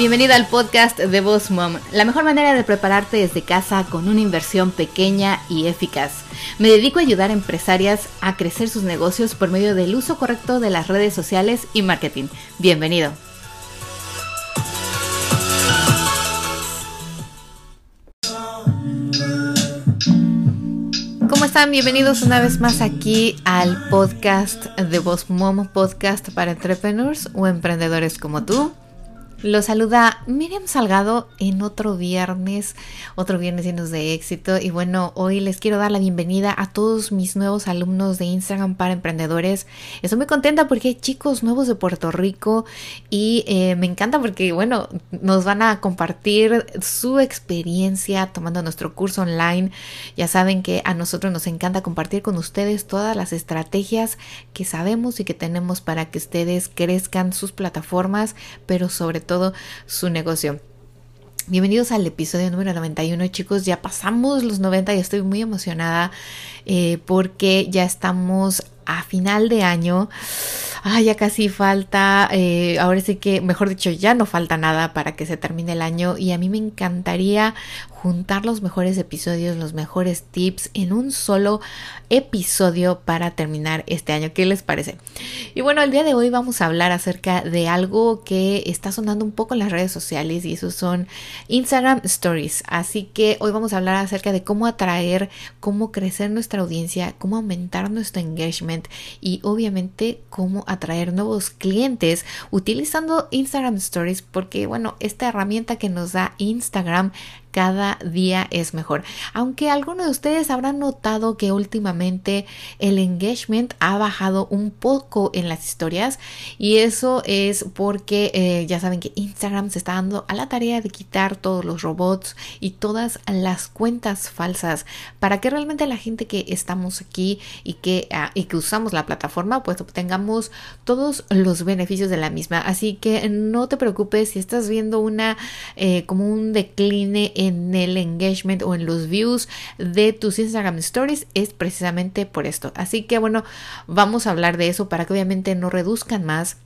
Bienvenido al podcast de Boss Mom, la mejor manera de prepararte desde casa con una inversión pequeña y eficaz. Me dedico a ayudar a empresarias a crecer sus negocios por medio del uso correcto de las redes sociales y marketing. Bienvenido. ¿Cómo están? Bienvenidos una vez más aquí al podcast de Boss Mom, podcast para entrepreneurs o emprendedores como tú. Lo saluda Miriam Salgado en otro viernes, otro viernes llenos de éxito. Y bueno, hoy les quiero dar la bienvenida a todos mis nuevos alumnos de Instagram para emprendedores. Estoy muy contenta porque hay chicos nuevos de Puerto Rico y eh, me encanta porque, bueno, nos van a compartir su experiencia tomando nuestro curso online. Ya saben que a nosotros nos encanta compartir con ustedes todas las estrategias que sabemos y que tenemos para que ustedes crezcan sus plataformas, pero sobre todo todo su negocio. Bienvenidos al episodio número 91 chicos, ya pasamos los 90 y estoy muy emocionada eh, porque ya estamos a final de año. Ah, ya casi falta, eh, ahora sí que, mejor dicho, ya no falta nada para que se termine el año y a mí me encantaría juntar los mejores episodios, los mejores tips en un solo episodio para terminar este año. ¿Qué les parece? Y bueno, el día de hoy vamos a hablar acerca de algo que está sonando un poco en las redes sociales y eso son Instagram Stories. Así que hoy vamos a hablar acerca de cómo atraer, cómo crecer nuestra audiencia, cómo aumentar nuestro engagement y obviamente cómo atraer nuevos clientes utilizando Instagram Stories porque bueno, esta herramienta que nos da Instagram cada día es mejor. Aunque algunos de ustedes habrán notado que últimamente el engagement ha bajado un poco en las historias y eso es porque eh, ya saben que Instagram se está dando a la tarea de quitar todos los robots y todas las cuentas falsas para que realmente la gente que estamos aquí y que, ah, y que usamos la plataforma pues obtengamos todos los beneficios de la misma. Así que no te preocupes si estás viendo una eh, como un decline en el engagement o en los views de tus Instagram Stories es precisamente por esto. Así que bueno, vamos a hablar de eso para que obviamente no reduzcan más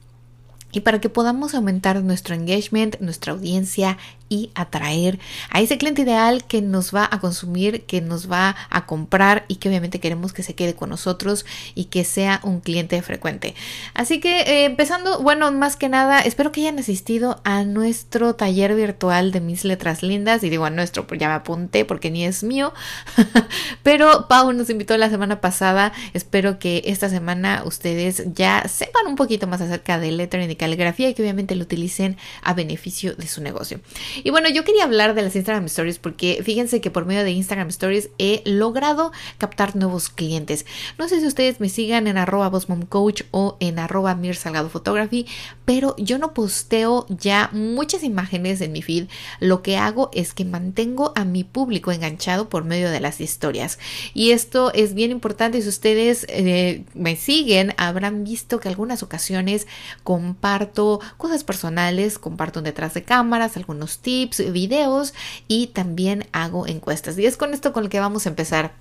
y para que podamos aumentar nuestro engagement, nuestra audiencia y atraer a ese cliente ideal que nos va a consumir, que nos va a comprar y que obviamente queremos que se quede con nosotros y que sea un cliente frecuente. Así que eh, empezando, bueno, más que nada, espero que hayan asistido a nuestro taller virtual de mis letras lindas y digo a nuestro, ya me apunté porque ni es mío, pero Pau nos invitó la semana pasada, espero que esta semana ustedes ya sepan un poquito más acerca de lettering y caligrafía y que obviamente lo utilicen a beneficio de su negocio. Y bueno, yo quería hablar de las Instagram Stories porque fíjense que por medio de Instagram Stories he logrado captar nuevos clientes. No sé si ustedes me sigan en arroba Coach o en arroba Mir Salgado Photography, pero yo no posteo ya muchas imágenes en mi feed. Lo que hago es que mantengo a mi público enganchado por medio de las historias. Y esto es bien importante. Si ustedes eh, me siguen, habrán visto que algunas ocasiones comparto cosas personales, comparto detrás de cámaras, algunos tips, videos y también hago encuestas. Y es con esto con lo que vamos a empezar.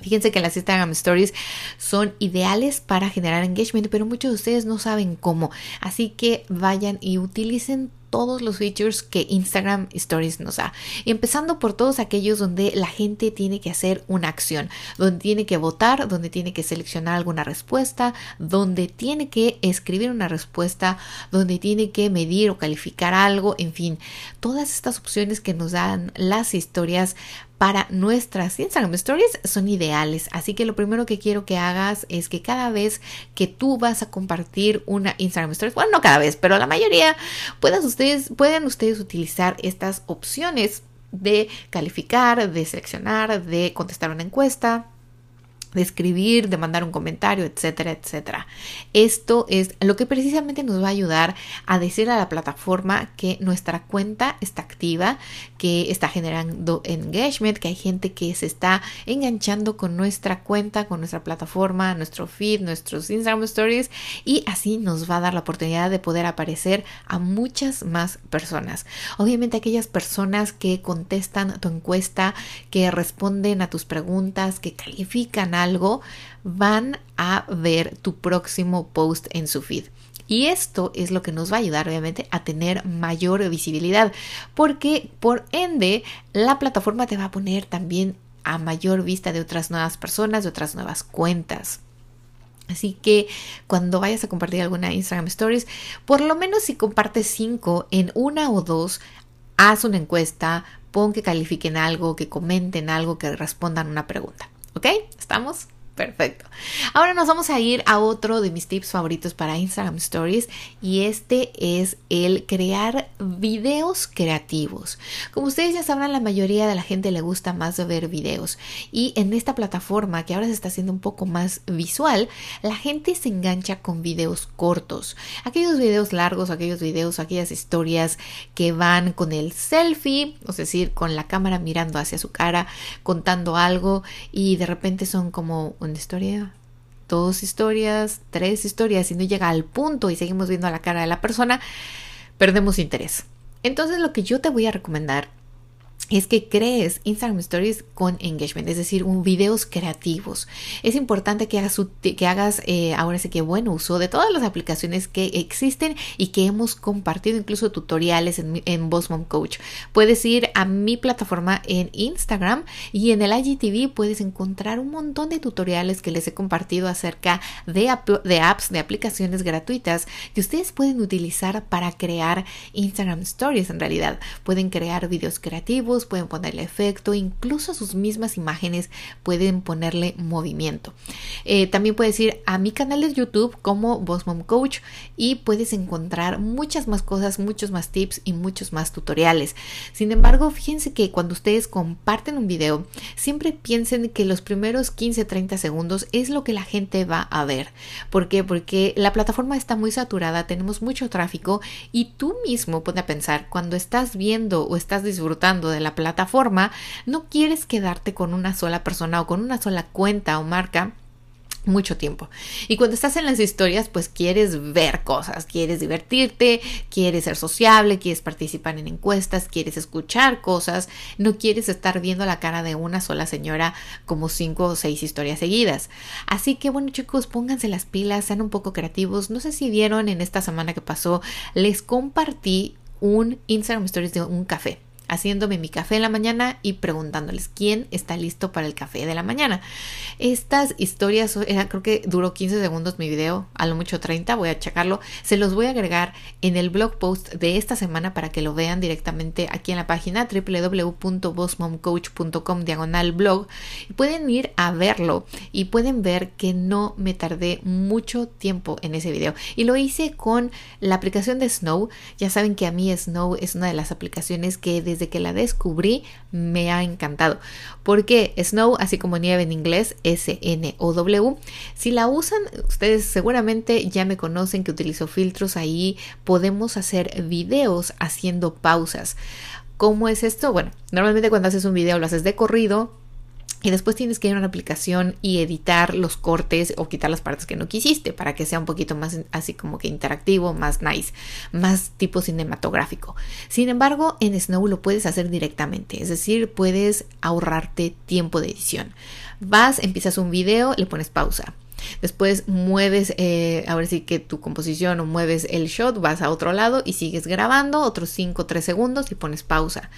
Fíjense que las Instagram Stories son ideales para generar engagement, pero muchos de ustedes no saben cómo. Así que vayan y utilicen todos los features que Instagram Stories nos da. Empezando por todos aquellos donde la gente tiene que hacer una acción, donde tiene que votar, donde tiene que seleccionar alguna respuesta, donde tiene que escribir una respuesta, donde tiene que medir o calificar algo, en fin, todas estas opciones que nos dan las historias para nuestras Instagram Stories son ideales. Así que lo primero que quiero que hagas es que cada vez que tú vas a compartir una Instagram Stories, bueno, no cada vez, pero la mayoría, puedas ustedes, pueden ustedes utilizar estas opciones de calificar, de seleccionar, de contestar una encuesta, de escribir, de mandar un comentario, etcétera, etcétera. Esto es lo que precisamente nos va a ayudar a decir a la plataforma que nuestra cuenta está activa, que está generando engagement, que hay gente que se está enganchando con nuestra cuenta, con nuestra plataforma, nuestro feed, nuestros Instagram stories y así nos va a dar la oportunidad de poder aparecer a muchas más personas. Obviamente aquellas personas que contestan tu encuesta, que responden a tus preguntas, que califican a algo, van a ver tu próximo post en su feed. Y esto es lo que nos va a ayudar obviamente a tener mayor visibilidad porque por ende la plataforma te va a poner también a mayor vista de otras nuevas personas, de otras nuevas cuentas. Así que cuando vayas a compartir alguna Instagram Stories, por lo menos si compartes cinco en una o dos, haz una encuesta, pon que califiquen algo, que comenten algo, que respondan una pregunta. ¿Ok? ¿Estamos? Perfecto. Ahora nos vamos a ir a otro de mis tips favoritos para Instagram Stories y este es el crear videos creativos. Como ustedes ya sabrán, la mayoría de la gente le gusta más ver videos y en esta plataforma que ahora se está haciendo un poco más visual, la gente se engancha con videos cortos. Aquellos videos largos, aquellos videos, aquellas historias que van con el selfie, es decir, con la cámara mirando hacia su cara, contando algo y de repente son como una historia, dos historias, tres historias y no llega al punto y seguimos viendo la cara de la persona, perdemos interés. Entonces lo que yo te voy a recomendar es que crees Instagram Stories con engagement, es decir, videos creativos. Es importante que hagas, que hagas eh, ahora sí que buen uso de todas las aplicaciones que existen y que hemos compartido, incluso tutoriales en, en Boss Mom Coach. Puedes ir a mi plataforma en Instagram y en el IGTV puedes encontrar un montón de tutoriales que les he compartido acerca de apps, de aplicaciones gratuitas que ustedes pueden utilizar para crear Instagram Stories en realidad. Pueden crear videos creativos pueden ponerle efecto, incluso a sus mismas imágenes pueden ponerle movimiento. Eh, también puedes ir a mi canal de YouTube como Boss Mom Coach y puedes encontrar muchas más cosas, muchos más tips y muchos más tutoriales. Sin embargo, fíjense que cuando ustedes comparten un video, siempre piensen que los primeros 15-30 segundos es lo que la gente va a ver. ¿Por qué? Porque la plataforma está muy saturada, tenemos mucho tráfico y tú mismo puedes pensar cuando estás viendo o estás disfrutando de la plataforma, no quieres quedarte con una sola persona o con una sola cuenta o marca mucho tiempo. Y cuando estás en las historias, pues quieres ver cosas, quieres divertirte, quieres ser sociable, quieres participar en encuestas, quieres escuchar cosas, no quieres estar viendo la cara de una sola señora como cinco o seis historias seguidas. Así que bueno chicos, pónganse las pilas, sean un poco creativos. No sé si vieron en esta semana que pasó, les compartí un Instagram Stories de un café haciéndome mi café en la mañana y preguntándoles quién está listo para el café de la mañana. Estas historias, creo que duró 15 segundos mi video, a lo mucho 30, voy a checarlo. Se los voy a agregar en el blog post de esta semana para que lo vean directamente aquí en la página www.bossmomcoach.com diagonal blog. Pueden ir a verlo y pueden ver que no me tardé mucho tiempo en ese video. Y lo hice con la aplicación de Snow. Ya saben que a mí Snow es una de las aplicaciones que desde que la descubrí me ha encantado. Porque Snow, así como nieve en inglés, S-N-O-W, si la usan, ustedes seguramente ya me conocen que utilizo filtros ahí, podemos hacer videos haciendo pausas. ¿Cómo es esto? Bueno, normalmente cuando haces un video lo haces de corrido, y después tienes que ir a una aplicación y editar los cortes o quitar las partes que no quisiste para que sea un poquito más así como que interactivo, más nice, más tipo cinematográfico. Sin embargo, en Snow lo puedes hacer directamente, es decir, puedes ahorrarte tiempo de edición. Vas, empiezas un video, le pones pausa. Después mueves, eh, ahora sí que tu composición o mueves el shot, vas a otro lado y sigues grabando otros 5 o 3 segundos y pones pausa.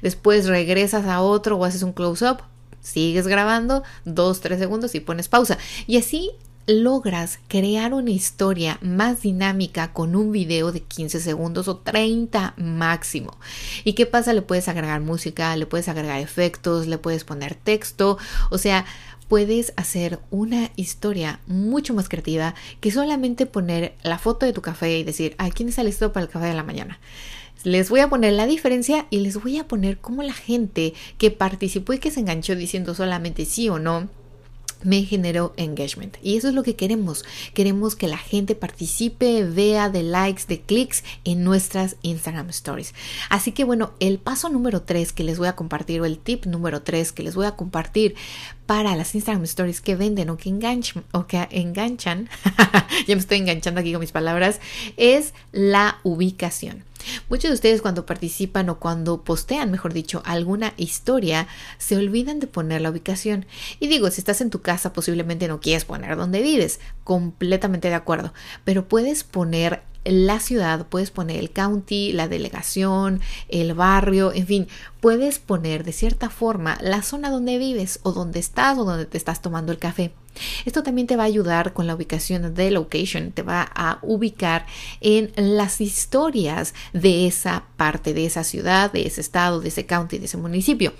Después regresas a otro o haces un close-up, sigues grabando dos, tres segundos y pones pausa. Y así logras crear una historia más dinámica con un video de 15 segundos o 30 máximo. ¿Y qué pasa? Le puedes agregar música, le puedes agregar efectos, le puedes poner texto, o sea, puedes hacer una historia mucho más creativa que solamente poner la foto de tu café y decir, ay, ¿quién está listo para el café de la mañana? Les voy a poner la diferencia y les voy a poner cómo la gente que participó y que se enganchó diciendo solamente sí o no me generó engagement. Y eso es lo que queremos. Queremos que la gente participe, vea de likes, de clics en nuestras Instagram stories. Así que bueno, el paso número 3 que les voy a compartir o el tip número 3 que les voy a compartir para las Instagram stories que venden o que enganchan, o que enganchan ya me estoy enganchando aquí con mis palabras, es la ubicación. Muchos de ustedes cuando participan o cuando postean, mejor dicho, alguna historia, se olvidan de poner la ubicación. Y digo, si estás en tu casa, posiblemente no quieres poner dónde vives. Completamente de acuerdo. Pero puedes poner la ciudad, puedes poner el county, la delegación, el barrio, en fin, puedes poner de cierta forma la zona donde vives o donde estás o donde te estás tomando el café. Esto también te va a ayudar con la ubicación de location, te va a ubicar en las historias de esa parte, de esa ciudad, de ese estado, de ese county, de ese municipio.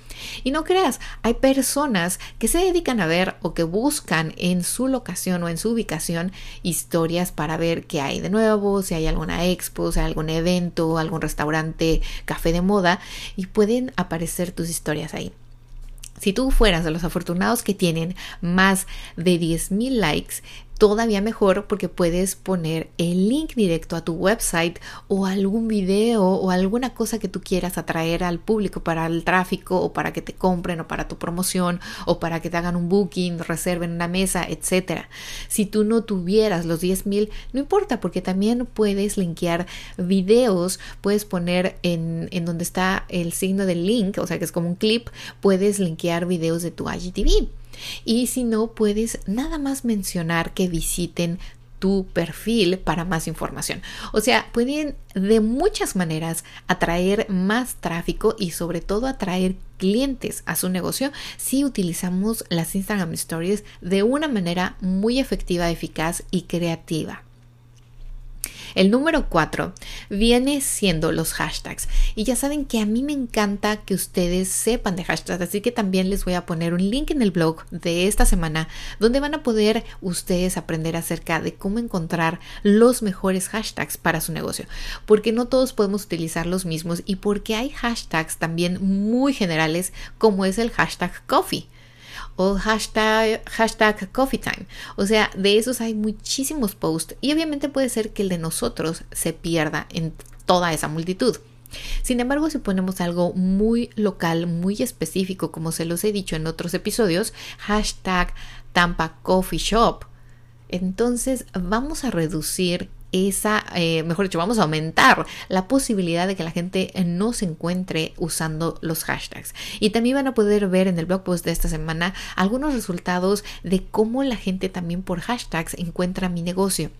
Y no creas, hay personas que se dedican a ver o que buscan en su locación o en su ubicación historias para ver qué hay de nuevo, si hay alguna expo, si hay algún evento, algún restaurante, café de moda y pueden aparecer tus historias ahí. Si tú fueras de los afortunados que tienen más de 10.000 likes, todavía mejor porque puedes poner el link directo a tu website o algún video o alguna cosa que tú quieras atraer al público para el tráfico o para que te compren o para tu promoción o para que te hagan un booking, reserven una mesa, etcétera. Si tú no tuvieras los 10.000, no importa porque también puedes linkear videos, puedes poner en, en donde está el signo del link, o sea que es como un clip, puedes linkear videos de tu IGTV. Y si no, puedes nada más mencionar que visiten tu perfil para más información. O sea, pueden de muchas maneras atraer más tráfico y sobre todo atraer clientes a su negocio si utilizamos las Instagram Stories de una manera muy efectiva, eficaz y creativa. El número cuatro viene siendo los hashtags. Y ya saben que a mí me encanta que ustedes sepan de hashtags, así que también les voy a poner un link en el blog de esta semana donde van a poder ustedes aprender acerca de cómo encontrar los mejores hashtags para su negocio. Porque no todos podemos utilizar los mismos y porque hay hashtags también muy generales como es el hashtag coffee o hashtag, hashtag coffee time. O sea, de esos hay muchísimos posts y obviamente puede ser que el de nosotros se pierda en toda esa multitud. Sin embargo, si ponemos algo muy local, muy específico, como se los he dicho en otros episodios, hashtag Tampa Coffee Shop, entonces vamos a reducir esa, eh, mejor dicho, vamos a aumentar la posibilidad de que la gente no se encuentre usando los hashtags. Y también van a poder ver en el blog post de esta semana algunos resultados de cómo la gente también por hashtags encuentra mi negocio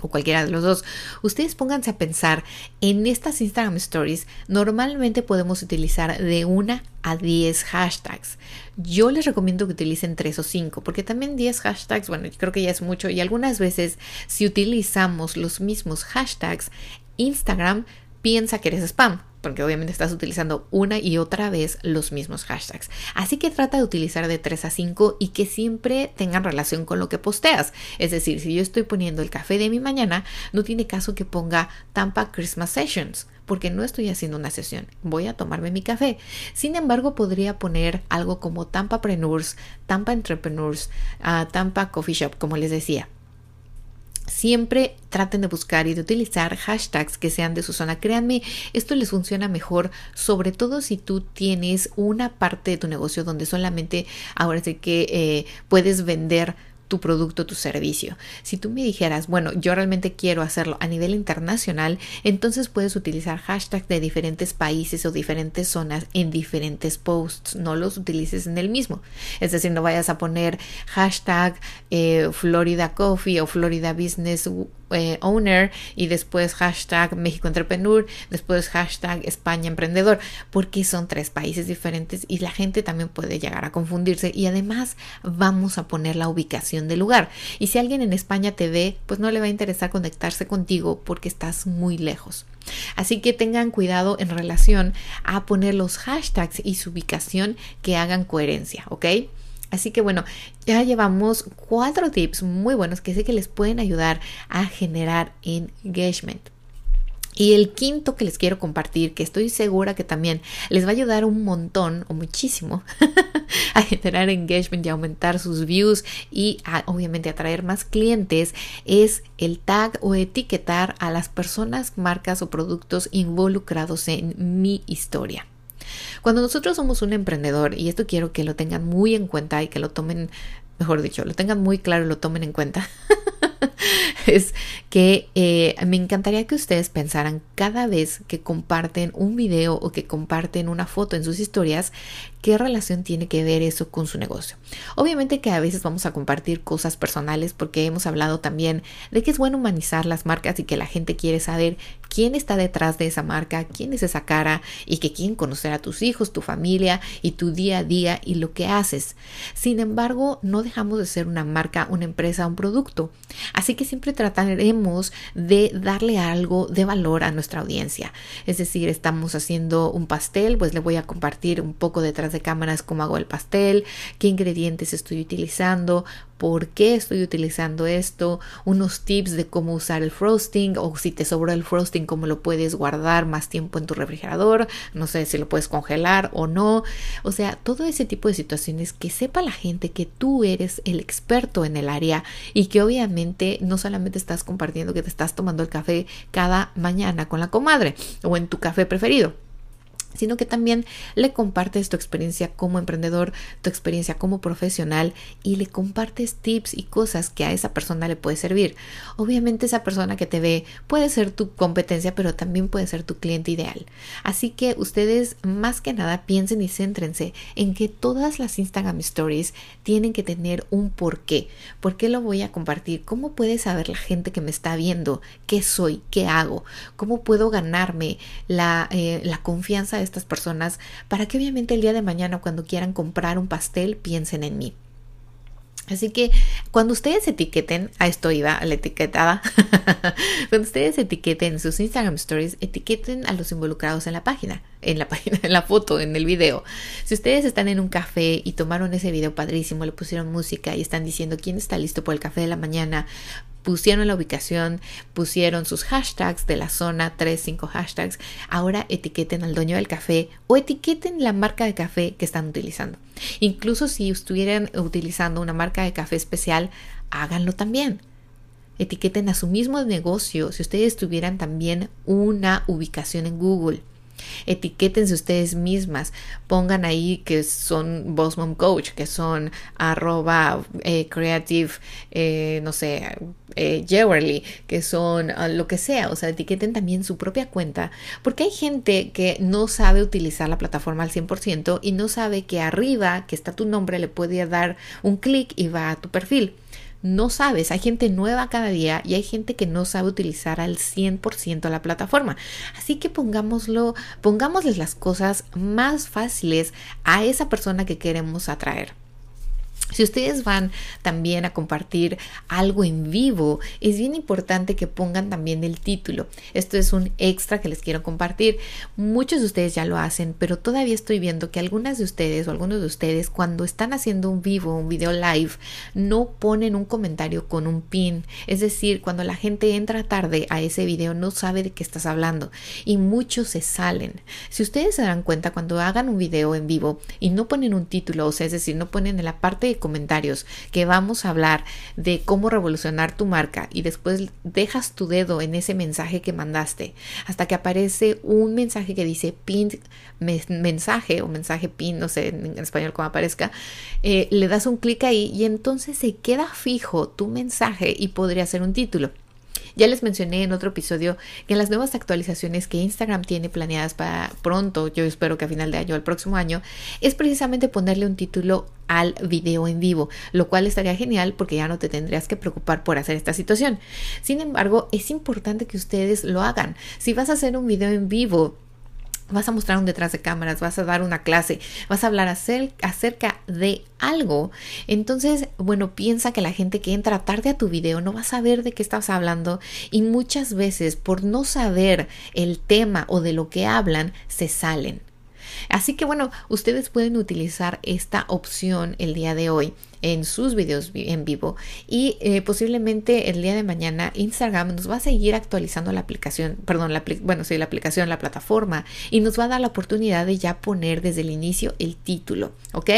o cualquiera de los dos, ustedes pónganse a pensar en estas Instagram Stories, normalmente podemos utilizar de una a 10 hashtags. Yo les recomiendo que utilicen 3 o 5, porque también 10 hashtags, bueno, yo creo que ya es mucho y algunas veces si utilizamos los mismos hashtags, Instagram piensa que eres spam porque obviamente estás utilizando una y otra vez los mismos hashtags. Así que trata de utilizar de 3 a 5 y que siempre tengan relación con lo que posteas. Es decir, si yo estoy poniendo el café de mi mañana, no tiene caso que ponga Tampa Christmas Sessions porque no estoy haciendo una sesión, voy a tomarme mi café. Sin embargo, podría poner algo como Tampa Preneurs, Tampa Entrepreneurs, uh, Tampa Coffee Shop, como les decía. Siempre traten de buscar y de utilizar hashtags que sean de su zona. Créanme, esto les funciona mejor, sobre todo si tú tienes una parte de tu negocio donde solamente ahora sí que eh, puedes vender tu producto, tu servicio. Si tú me dijeras, bueno, yo realmente quiero hacerlo a nivel internacional, entonces puedes utilizar hashtags de diferentes países o diferentes zonas en diferentes posts, no los utilices en el mismo. Es decir, no vayas a poner hashtag eh, Florida Coffee o Florida Business eh, owner y después hashtag México Entrepreneur, después hashtag España Emprendedor, porque son tres países diferentes y la gente también puede llegar a confundirse y además vamos a poner la ubicación del lugar. Y si alguien en España te ve, pues no le va a interesar conectarse contigo porque estás muy lejos. Así que tengan cuidado en relación a poner los hashtags y su ubicación que hagan coherencia, ¿ok? Así que bueno, ya llevamos cuatro tips muy buenos que sé que les pueden ayudar a generar engagement. Y el quinto que les quiero compartir, que estoy segura que también les va a ayudar un montón o muchísimo a generar engagement y aumentar sus views y obviamente atraer más clientes, es el tag o etiquetar a las personas, marcas o productos involucrados en mi historia. Cuando nosotros somos un emprendedor, y esto quiero que lo tengan muy en cuenta y que lo tomen, mejor dicho, lo tengan muy claro y lo tomen en cuenta. es que eh, me encantaría que ustedes pensaran cada vez que comparten un video o que comparten una foto en sus historias, qué relación tiene que ver eso con su negocio. Obviamente que a veces vamos a compartir cosas personales porque hemos hablado también de que es bueno humanizar las marcas y que la gente quiere saber quién está detrás de esa marca, quién es esa cara y que quieren conocer a tus hijos, tu familia y tu día a día y lo que haces. Sin embargo, no dejamos de ser una marca, una empresa, un producto. Así que siempre trataremos de darle algo de valor a nuestra audiencia. Es decir, estamos haciendo un pastel, pues le voy a compartir un poco detrás de cámaras cómo hago el pastel, qué ingredientes estoy utilizando, por qué estoy utilizando esto, unos tips de cómo usar el frosting o si te sobró el frosting, cómo lo puedes guardar más tiempo en tu refrigerador, no sé si lo puedes congelar o no. O sea, todo ese tipo de situaciones que sepa la gente que tú eres el experto en el área y que obviamente no solamente estás compartiendo que te estás tomando el café cada mañana con la comadre o en tu café preferido sino que también le compartes tu experiencia como emprendedor, tu experiencia como profesional y le compartes tips y cosas que a esa persona le puede servir. Obviamente esa persona que te ve puede ser tu competencia, pero también puede ser tu cliente ideal. Así que ustedes más que nada piensen y céntrense en que todas las Instagram Stories tienen que tener un porqué. ¿Por qué lo voy a compartir? ¿Cómo puede saber la gente que me está viendo qué soy, qué hago? ¿Cómo puedo ganarme la, eh, la confianza de estas personas para que obviamente el día de mañana cuando quieran comprar un pastel piensen en mí. Así que cuando ustedes etiqueten, a esto iba, a la etiquetada, cuando ustedes etiqueten sus Instagram Stories, etiqueten a los involucrados en la página, en la página, en la foto, en el video. Si ustedes están en un café y tomaron ese video padrísimo, le pusieron música y están diciendo quién está listo por el café de la mañana, pusieron la ubicación, pusieron sus hashtags de la zona, 3, 5 hashtags, ahora etiqueten al dueño del café o etiqueten la marca de café que están utilizando. Incluso si estuvieran utilizando una marca de café especial, háganlo también. Etiqueten a su mismo negocio si ustedes tuvieran también una ubicación en Google Etiquétense ustedes mismas, pongan ahí que son Boss Coach, que son arroba eh, creative, eh, no sé, eh, que son ah, lo que sea, o sea, etiqueten también su propia cuenta, porque hay gente que no sabe utilizar la plataforma al 100% y no sabe que arriba, que está tu nombre, le puede dar un clic y va a tu perfil no sabes, hay gente nueva cada día y hay gente que no sabe utilizar al 100% la plataforma. Así que pongámoslo, pongámosles las cosas más fáciles a esa persona que queremos atraer. Si ustedes van también a compartir algo en vivo, es bien importante que pongan también el título. Esto es un extra que les quiero compartir. Muchos de ustedes ya lo hacen, pero todavía estoy viendo que algunas de ustedes o algunos de ustedes cuando están haciendo un vivo, un video live, no ponen un comentario con un pin. Es decir, cuando la gente entra tarde a ese video no sabe de qué estás hablando y muchos se salen. Si ustedes se dan cuenta cuando hagan un video en vivo y no ponen un título, o sea, es decir, no ponen en la parte de comentarios que vamos a hablar de cómo revolucionar tu marca y después dejas tu dedo en ese mensaje que mandaste hasta que aparece un mensaje que dice pin mensaje o mensaje pin, no sé en español cómo aparezca, eh, le das un clic ahí y entonces se queda fijo tu mensaje y podría ser un título. Ya les mencioné en otro episodio que en las nuevas actualizaciones que Instagram tiene planeadas para pronto, yo espero que a final de año o el próximo año, es precisamente ponerle un título al video en vivo, lo cual estaría genial porque ya no te tendrías que preocupar por hacer esta situación. Sin embargo, es importante que ustedes lo hagan. Si vas a hacer un video en vivo, vas a mostrar un detrás de cámaras, vas a dar una clase, vas a hablar acerca de algo, entonces, bueno, piensa que la gente que entra tarde a tu video no va a saber de qué estás hablando y muchas veces por no saber el tema o de lo que hablan, se salen. Así que bueno, ustedes pueden utilizar esta opción el día de hoy en sus videos en vivo y eh, posiblemente el día de mañana Instagram nos va a seguir actualizando la aplicación, perdón, la, bueno, sí, la aplicación, la plataforma y nos va a dar la oportunidad de ya poner desde el inicio el título, ¿ok?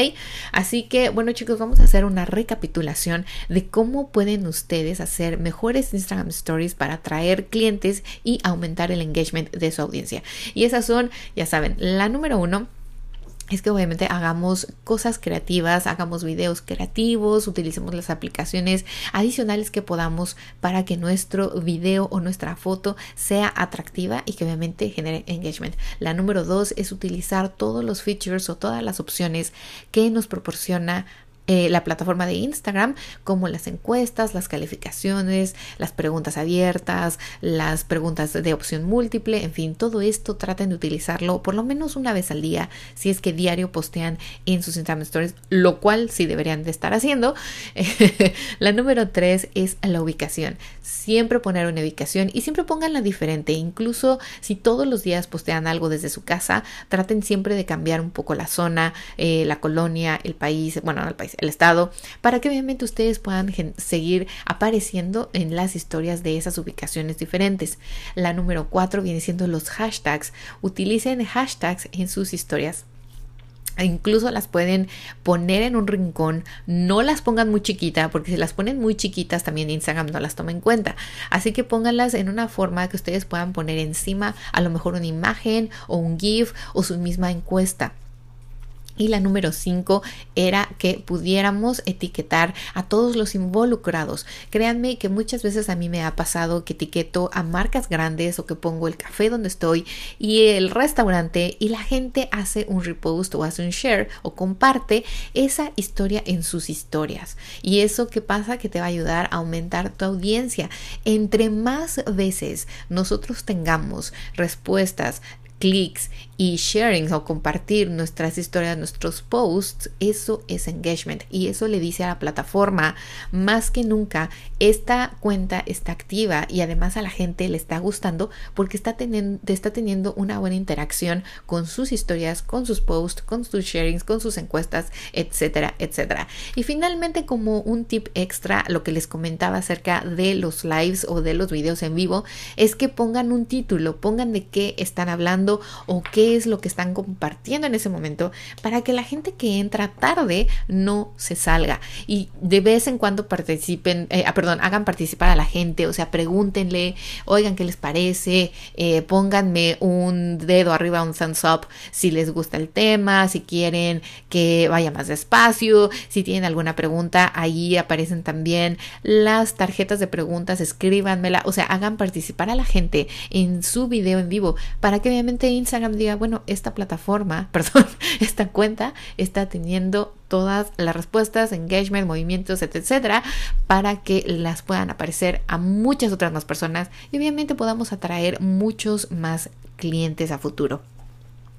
Así que bueno chicos, vamos a hacer una recapitulación de cómo pueden ustedes hacer mejores Instagram Stories para atraer clientes y aumentar el engagement de su audiencia. Y esas son, ya saben, la número uno, es que obviamente hagamos cosas creativas, hagamos videos creativos, utilicemos las aplicaciones adicionales que podamos para que nuestro video o nuestra foto sea atractiva y que obviamente genere engagement. La número dos es utilizar todos los features o todas las opciones que nos proporciona eh, la plataforma de Instagram, como las encuestas, las calificaciones, las preguntas abiertas, las preguntas de opción múltiple, en fin, todo esto traten de utilizarlo por lo menos una vez al día, si es que diario postean en sus Instagram Stories, lo cual sí deberían de estar haciendo. la número tres es la ubicación. Siempre poner una ubicación y siempre pónganla diferente, incluso si todos los días postean algo desde su casa, traten siempre de cambiar un poco la zona, eh, la colonia, el país, bueno, no el país, el estado, para que obviamente ustedes puedan seguir apareciendo en las historias de esas ubicaciones diferentes. La número cuatro viene siendo los hashtags. Utilicen hashtags en sus historias. Incluso las pueden poner en un rincón, no las pongan muy chiquita, porque si las ponen muy chiquitas también Instagram no las toma en cuenta. Así que pónganlas en una forma que ustedes puedan poner encima a lo mejor una imagen o un GIF o su misma encuesta. Y la número 5 era que pudiéramos etiquetar a todos los involucrados. Créanme que muchas veces a mí me ha pasado que etiqueto a marcas grandes o que pongo el café donde estoy y el restaurante y la gente hace un repost o hace un share o comparte esa historia en sus historias. Y eso que pasa que te va a ayudar a aumentar tu audiencia. Entre más veces nosotros tengamos respuestas clics y sharing o compartir nuestras historias, nuestros posts, eso es engagement y eso le dice a la plataforma más que nunca esta cuenta está activa y además a la gente le está gustando porque está teniendo, está teniendo una buena interacción con sus historias, con sus posts, con sus sharings, con sus encuestas, etcétera, etcétera. Y finalmente como un tip extra, lo que les comentaba acerca de los lives o de los videos en vivo es que pongan un título, pongan de qué están hablando o qué es lo que están compartiendo en ese momento para que la gente que entra tarde no se salga. Y de vez en cuando participen, eh, ah, perdón, hagan participar a la gente, o sea, pregúntenle, oigan qué les parece, eh, pónganme un dedo arriba, un thumbs up si les gusta el tema, si quieren que vaya más despacio, si tienen alguna pregunta, ahí aparecen también las tarjetas de preguntas, escríbanmela, o sea, hagan participar a la gente en su video en vivo para que obviamente Instagram diga, bueno, esta plataforma, perdón, esta cuenta está teniendo todas las respuestas, engagement, movimientos, etcétera, para que las puedan aparecer a muchas otras más personas y obviamente podamos atraer muchos más clientes a futuro.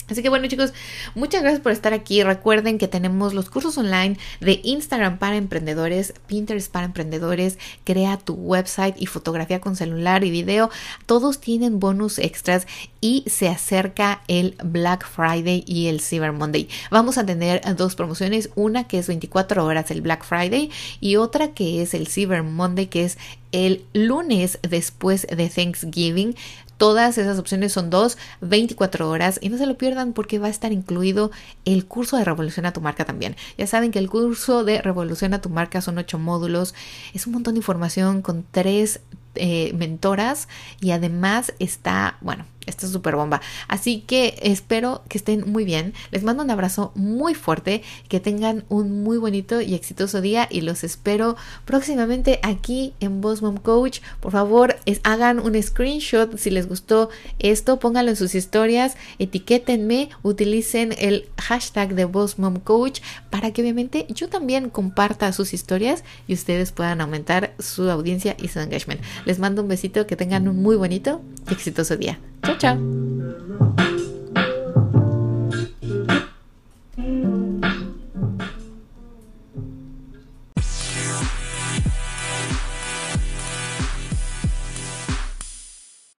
Así que bueno chicos, muchas gracias por estar aquí. Recuerden que tenemos los cursos online de Instagram para emprendedores, Pinterest para emprendedores, crea tu website y fotografía con celular y video. Todos tienen bonus extras y se acerca el Black Friday y el Cyber Monday. Vamos a tener dos promociones, una que es 24 horas el Black Friday y otra que es el Cyber Monday que es el lunes después de Thanksgiving. Todas esas opciones son dos, 24 horas y no se lo pierdan porque va a estar incluido el curso de Revolución a tu marca también. Ya saben que el curso de Revolución a tu marca son ocho módulos, es un montón de información con tres eh, mentoras y además está, bueno, esta es súper bomba. Así que espero que estén muy bien. Les mando un abrazo muy fuerte, que tengan un muy bonito y exitoso día y los espero próximamente aquí en Boss Mom Coach. Por favor, hagan un screenshot si les gustó esto, pónganlo en sus historias, etiquétenme, utilicen el hashtag de Boss Mom Coach para que obviamente yo también comparta sus historias y ustedes puedan aumentar su audiencia y su engagement. Les mando un besito, que tengan un muy bonito y exitoso día. Chao, chao.